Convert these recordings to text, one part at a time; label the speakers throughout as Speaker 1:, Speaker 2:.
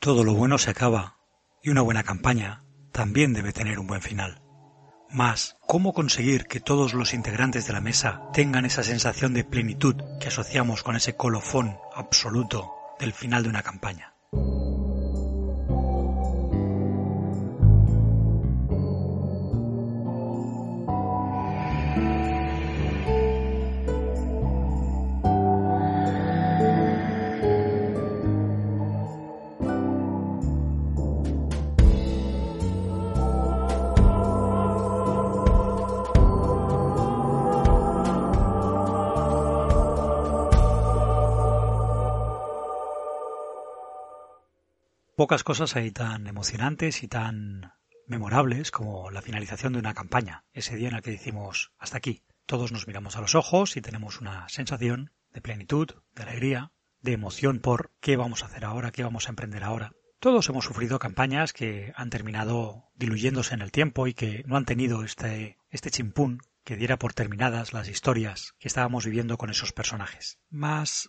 Speaker 1: Todo lo bueno se acaba, y una buena campaña también debe tener un buen final. Mas, ¿cómo conseguir que todos los integrantes de la mesa tengan esa sensación de plenitud que asociamos con ese colofón absoluto del final de una campaña? Pocas cosas hay tan emocionantes y tan memorables como la finalización de una campaña, ese día en el que decimos hasta aquí. Todos nos miramos a los ojos y tenemos una sensación de plenitud, de alegría, de emoción por qué vamos a hacer ahora, qué vamos a emprender ahora. Todos hemos sufrido campañas que han terminado diluyéndose en el tiempo y que no han tenido este, este chimpún que diera por terminadas las historias que estábamos viviendo con esos personajes. Mas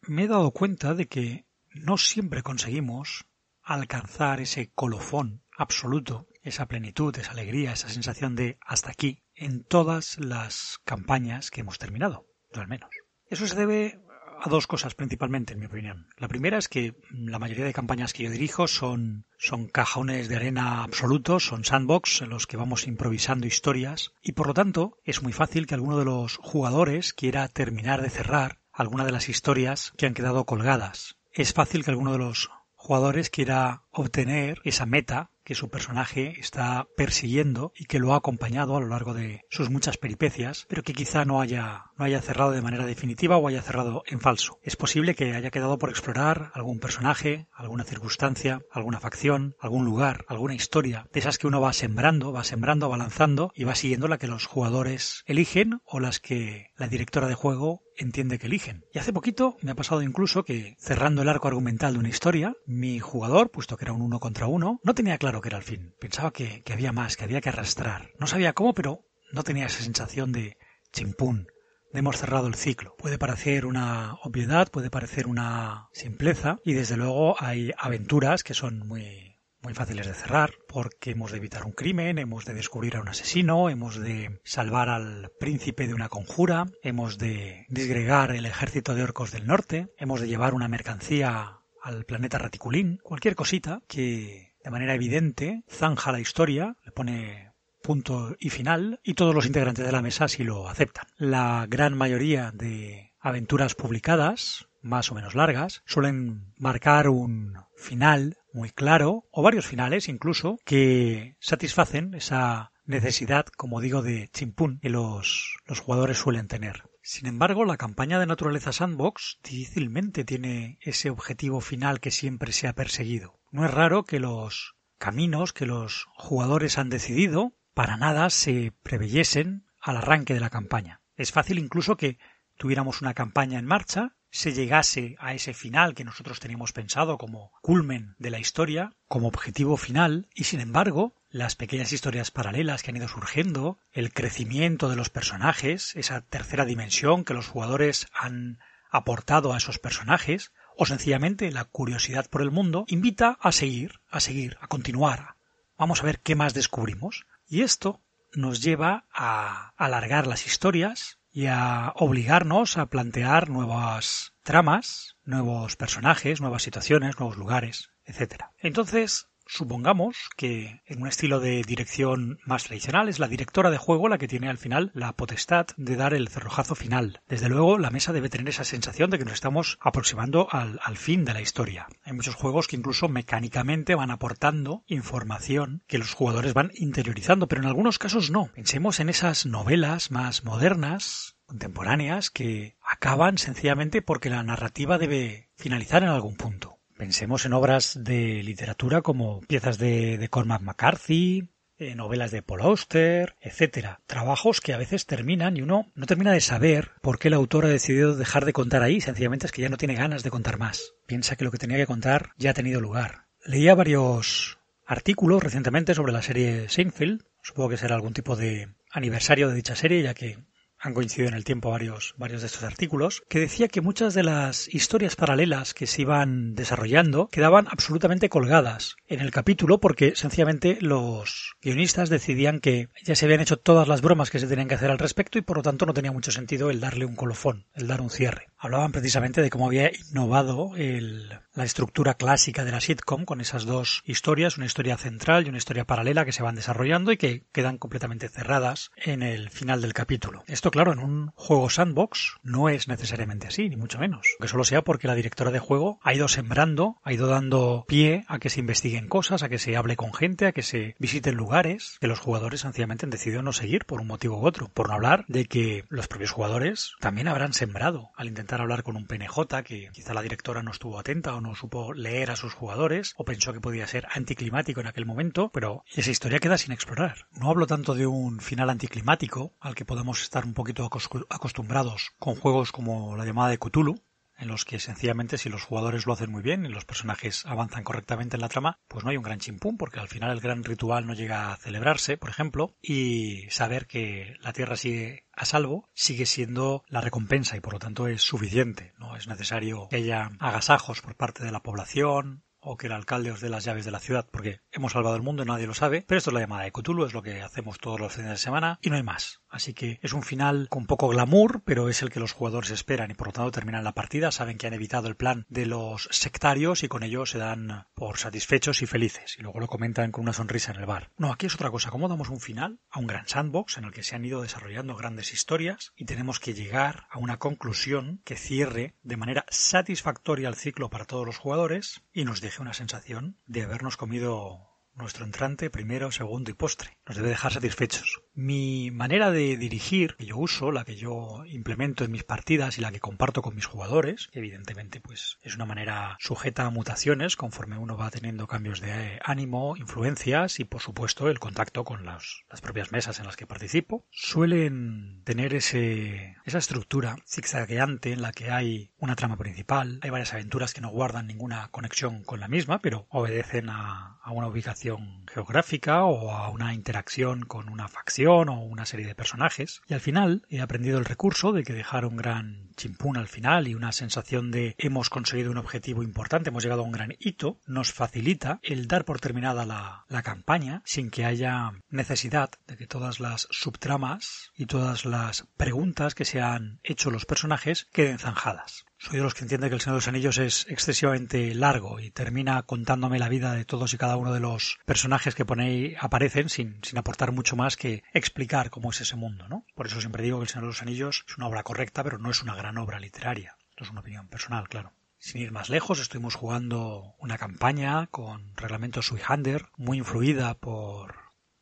Speaker 1: me he dado cuenta de que no siempre conseguimos alcanzar ese colofón absoluto, esa plenitud, esa alegría, esa sensación de hasta aquí en todas las campañas que hemos terminado, al menos. Eso se debe a dos cosas principalmente, en mi opinión. La primera es que la mayoría de campañas que yo dirijo son, son cajones de arena absolutos, son sandbox en los que vamos improvisando historias y por lo tanto es muy fácil que alguno de los jugadores quiera terminar de cerrar alguna de las historias que han quedado colgadas. Es fácil que alguno de los jugadores quiera obtener esa meta que su personaje está persiguiendo y que lo ha acompañado a lo largo de sus muchas peripecias, pero que quizá no haya, no haya cerrado de manera definitiva o haya cerrado en falso. Es posible que haya quedado por explorar algún personaje, alguna circunstancia, alguna facción, algún lugar, alguna historia, de esas que uno va sembrando, va sembrando, va lanzando y va siguiendo la que los jugadores eligen o las que la directora de juego entiende que eligen. Y hace poquito me ha pasado incluso que, cerrando el arco argumental de una historia, mi jugador, puesto que era un uno contra uno, no tenía claro que era el fin. Pensaba que, que había más, que había que arrastrar. No sabía cómo, pero no tenía esa sensación de chimpún, de hemos cerrado el ciclo. Puede parecer una obviedad, puede parecer una simpleza, y desde luego hay aventuras que son muy muy fáciles de cerrar, porque hemos de evitar un crimen, hemos de descubrir a un asesino, hemos de salvar al príncipe de una conjura, hemos de disgregar el ejército de orcos del norte, hemos de llevar una mercancía al planeta Raticulín, cualquier cosita que de manera evidente zanja la historia, le pone punto y final, y todos los integrantes de la mesa sí lo aceptan. La gran mayoría de aventuras publicadas, más o menos largas, suelen marcar un final muy claro, o varios finales incluso, que satisfacen esa necesidad, como digo, de chimpún que los, los jugadores suelen tener. Sin embargo, la campaña de naturaleza sandbox difícilmente tiene ese objetivo final que siempre se ha perseguido. No es raro que los caminos que los jugadores han decidido para nada se preveyesen al arranque de la campaña. Es fácil incluso que tuviéramos una campaña en marcha, se llegase a ese final que nosotros teníamos pensado como culmen de la historia, como objetivo final, y sin embargo, las pequeñas historias paralelas que han ido surgiendo, el crecimiento de los personajes, esa tercera dimensión que los jugadores han aportado a esos personajes, o sencillamente la curiosidad por el mundo, invita a seguir, a seguir, a continuar. Vamos a ver qué más descubrimos. Y esto nos lleva a alargar las historias, y a obligarnos a plantear nuevas tramas, nuevos personajes, nuevas situaciones, nuevos lugares, etc. Entonces, Supongamos que en un estilo de dirección más tradicional es la directora de juego la que tiene al final la potestad de dar el cerrojazo final. Desde luego la mesa debe tener esa sensación de que nos estamos aproximando al, fin de la historia. Hay muchos juegos que incluso mecánicamente van aportando información que los jugadores van interiorizando, pero en algunos casos no. Pensemos en esas novelas más modernas, contemporáneas, que acaban sencillamente porque la narrativa debe finalizar en algún punto. Pensemos en obras de literatura como piezas de, Cormac McCarthy, eh, novelas de Paul Auster, etcétera. Trabajos que a veces terminan y uno no termina de saber por qué el autor ha decidido dejar de contar ahí, sencillamente es que ya no tiene ganas de contar más. Piensa que lo que tenía que contar ya ha tenido lugar. Leía varios artículos recientemente sobre la serie Seinfeld, supongo que será algún tipo de aniversario de dicha serie, ya que han coincidido en el tiempo varios, varios de estos artículos, que decía que muchas de las historias paralelas que se iban desarrollando quedaban absolutamente colgadas en el capítulo porque sencillamente los guionistas decidían que ya se habían hecho todas las bromas que se tenían que hacer al respecto y por lo tanto no tenía mucho sentido el darle un colofón, el dar un cierre. Hablaban precisamente de cómo había innovado el, la estructura clásica de la sitcom con esas dos historias, una historia central y una historia paralela que se van desarrollando y que quedan completamente cerradas en el final del capítulo. Esto, claro, en un juego sandbox no es necesariamente así, ni mucho menos. Que solo sea porque la directora de juego ha ido sembrando, ha ido dando pie a que se investiguen cosas, a que se hable con gente, a que se visiten lugares que los jugadores sencillamente han decidido no seguir por un motivo u otro. Por no hablar de que los propios jugadores también habrán sembrado al intentar hablar con un PNJ que quizá la directora no estuvo atenta o no supo leer a sus jugadores o pensó que podía ser anticlimático en aquel momento, pero esa historia queda sin explorar. No hablo tanto de un final anticlimático al que podemos estar un poquito acostumbrados con juegos como la llamada de Cthulhu, en los que sencillamente si los jugadores lo hacen muy bien y los personajes avanzan correctamente en la trama, pues no hay un gran chimpún, porque al final el gran ritual no llega a celebrarse, por ejemplo, y saber que la Tierra sigue a salvo sigue siendo la recompensa y por lo tanto es suficiente. No es necesario que haya agasajos por parte de la población, o que el alcalde os dé las llaves de la ciudad, porque hemos salvado el mundo y nadie lo sabe, pero esto es la llamada de Cthulhu, es lo que hacemos todos los fines de semana y no hay más. Así que es un final con poco glamour, pero es el que los jugadores esperan y por lo tanto terminan la partida, saben que han evitado el plan de los sectarios y con ello se dan por satisfechos y felices y luego lo comentan con una sonrisa en el bar. No, aquí es otra cosa, ¿cómo damos un final a un gran sandbox en el que se han ido desarrollando grandes historias y tenemos que llegar a una conclusión que cierre de manera satisfactoria el ciclo para todos los jugadores y nos deje una sensación de habernos comido nuestro entrante primero, segundo y postre. Nos debe dejar satisfechos. Mi manera de dirigir que yo uso, la que yo implemento en mis partidas y la que comparto con mis jugadores, evidentemente pues es una manera sujeta a mutaciones conforme uno va teniendo cambios de ánimo, influencias y por supuesto el contacto con las, las propias mesas en las que participo, suelen tener ese, esa estructura zigzagueante en la que hay una trama principal, hay varias aventuras que no guardan ninguna conexión con la misma, pero obedecen a, a una ubicación geográfica o a una interacción con una facción o una serie de personajes. Y al final he aprendido el recurso de que dejar un gran chimpún al final y una sensación de hemos conseguido un objetivo importante, hemos llegado a un gran hito, nos facilita el dar por terminada la, la campaña sin que haya necesidad de que todas las subtramas y todas las preguntas que se han hecho los personajes queden zanjadas. Soy de los que entiende que El Señor de los Anillos es excesivamente largo y termina contándome la vida de todos y cada uno de los personajes que pone aparecen sin, sin aportar mucho más que explicar cómo es ese mundo, ¿no? Por eso siempre digo que El Señor de los Anillos es una obra correcta, pero no es una gran obra literaria. Esto es una opinión personal, claro. Sin ir más lejos, estuvimos jugando una campaña con reglamento Suihander, muy influida por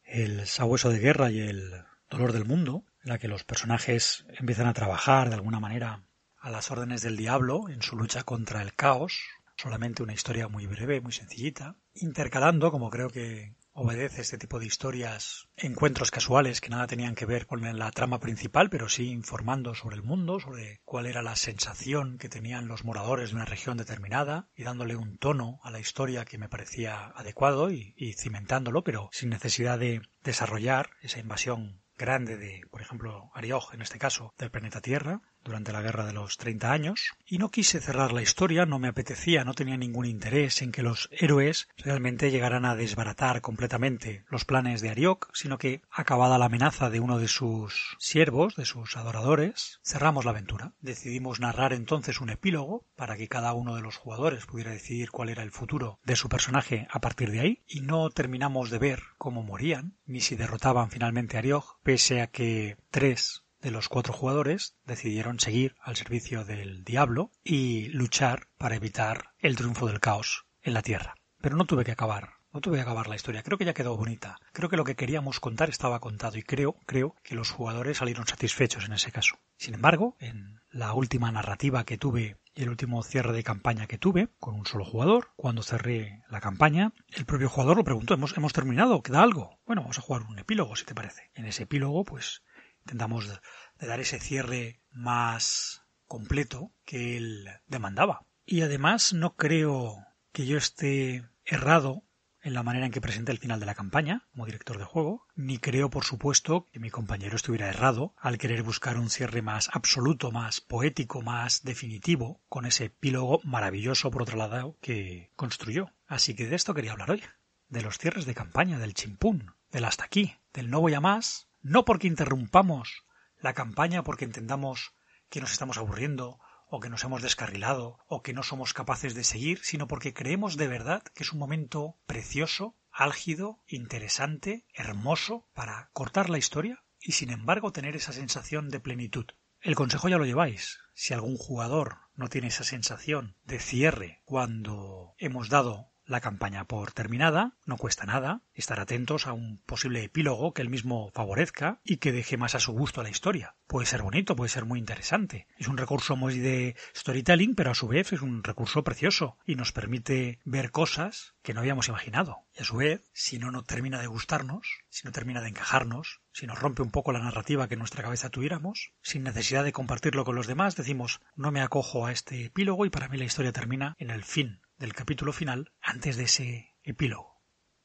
Speaker 1: el sabueso de guerra y el dolor del mundo, en la que los personajes empiezan a trabajar de alguna manera a las órdenes del diablo en su lucha contra el caos, solamente una historia muy breve, muy sencillita, intercalando, como creo que obedece este tipo de historias, encuentros casuales que nada tenían que ver con la trama principal, pero sí informando sobre el mundo, sobre cuál era la sensación que tenían los moradores de una región determinada y dándole un tono a la historia que me parecía adecuado y, y cimentándolo, pero sin necesidad de desarrollar esa invasión grande de, por ejemplo, Arioj, en este caso, del planeta Tierra, durante la Guerra de los Treinta años, y no quise cerrar la historia, no me apetecía, no tenía ningún interés en que los héroes realmente llegaran a desbaratar completamente los planes de Ariok, sino que, acabada la amenaza de uno de sus siervos, de sus adoradores, cerramos la aventura. Decidimos narrar entonces un epílogo para que cada uno de los jugadores pudiera decidir cuál era el futuro de su personaje a partir de ahí, y no terminamos de ver cómo morían, ni si derrotaban finalmente a pese a que tres de los cuatro jugadores decidieron seguir al servicio del diablo y luchar para evitar el triunfo del caos en la Tierra. Pero no tuve que acabar no tuve que acabar la historia. Creo que ya quedó bonita. Creo que lo que queríamos contar estaba contado y creo, creo que los jugadores salieron satisfechos en ese caso. Sin embargo, en la última narrativa que tuve y el último cierre de campaña que tuve con un solo jugador, cuando cerré la campaña, el propio jugador lo preguntó, ¿hemos, hemos terminado? ¿Queda algo? Bueno, vamos a jugar un epílogo, si te parece. En ese epílogo, pues intentamos de dar ese cierre más completo que él demandaba. Y además no creo que yo esté errado en la manera en que presenta el final de la campaña como director de juego, ni creo, por supuesto, que mi compañero estuviera errado al querer buscar un cierre más absoluto, más poético, más definitivo, con ese epílogo maravilloso, por otro lado, que construyó. Así que de esto quería hablar hoy, de los cierres de campaña, del chimpún, del hasta aquí, del no voy a más, no porque interrumpamos la campaña porque entendamos que nos estamos aburriendo o que nos hemos descarrilado o que no somos capaces de seguir, sino porque creemos de verdad que es un momento precioso, álgido, interesante, hermoso para cortar la historia y sin embargo tener esa sensación de plenitud. El consejo ya lo lleváis. Si algún jugador no tiene esa sensación de cierre cuando hemos dado la campaña por terminada, no cuesta nada estar atentos a un posible epílogo que él mismo favorezca y que deje más a su gusto la historia. Puede ser bonito, puede ser muy interesante. Es un recurso muy de storytelling, pero a su vez es un recurso precioso y nos permite ver cosas que no habíamos imaginado. Y a su vez, si no nos termina de gustarnos, si no termina de encajarnos, si nos rompe un poco la narrativa que en nuestra cabeza tuviéramos, sin necesidad de compartirlo con los demás, decimos no me acojo a este epílogo y para mí la historia termina en el fin del capítulo final antes de ese epílogo.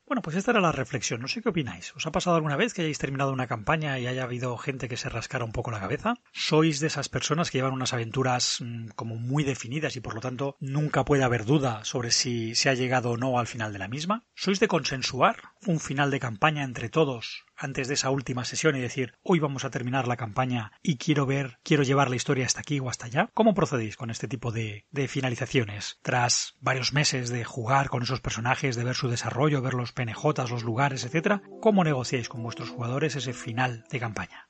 Speaker 1: Bueno, pues esta era la reflexión. No sé qué opináis. ¿Os ha pasado alguna vez que hayáis terminado una campaña y haya habido gente que se rascara un poco la cabeza? ¿Sois de esas personas que llevan unas aventuras mm, como muy definidas y por lo tanto nunca puede haber duda sobre si se ha llegado o no al final de la misma? ¿Sois de consensuar un final de campaña entre todos antes de esa última sesión y decir hoy vamos a terminar la campaña y quiero ver, quiero llevar la historia hasta aquí o hasta allá. ¿Cómo procedéis con este tipo de, de finalizaciones? Tras varios meses de jugar con esos personajes, de ver su desarrollo, ver los penejotas, los lugares, etcétera, ¿cómo negociáis con vuestros jugadores ese final de campaña?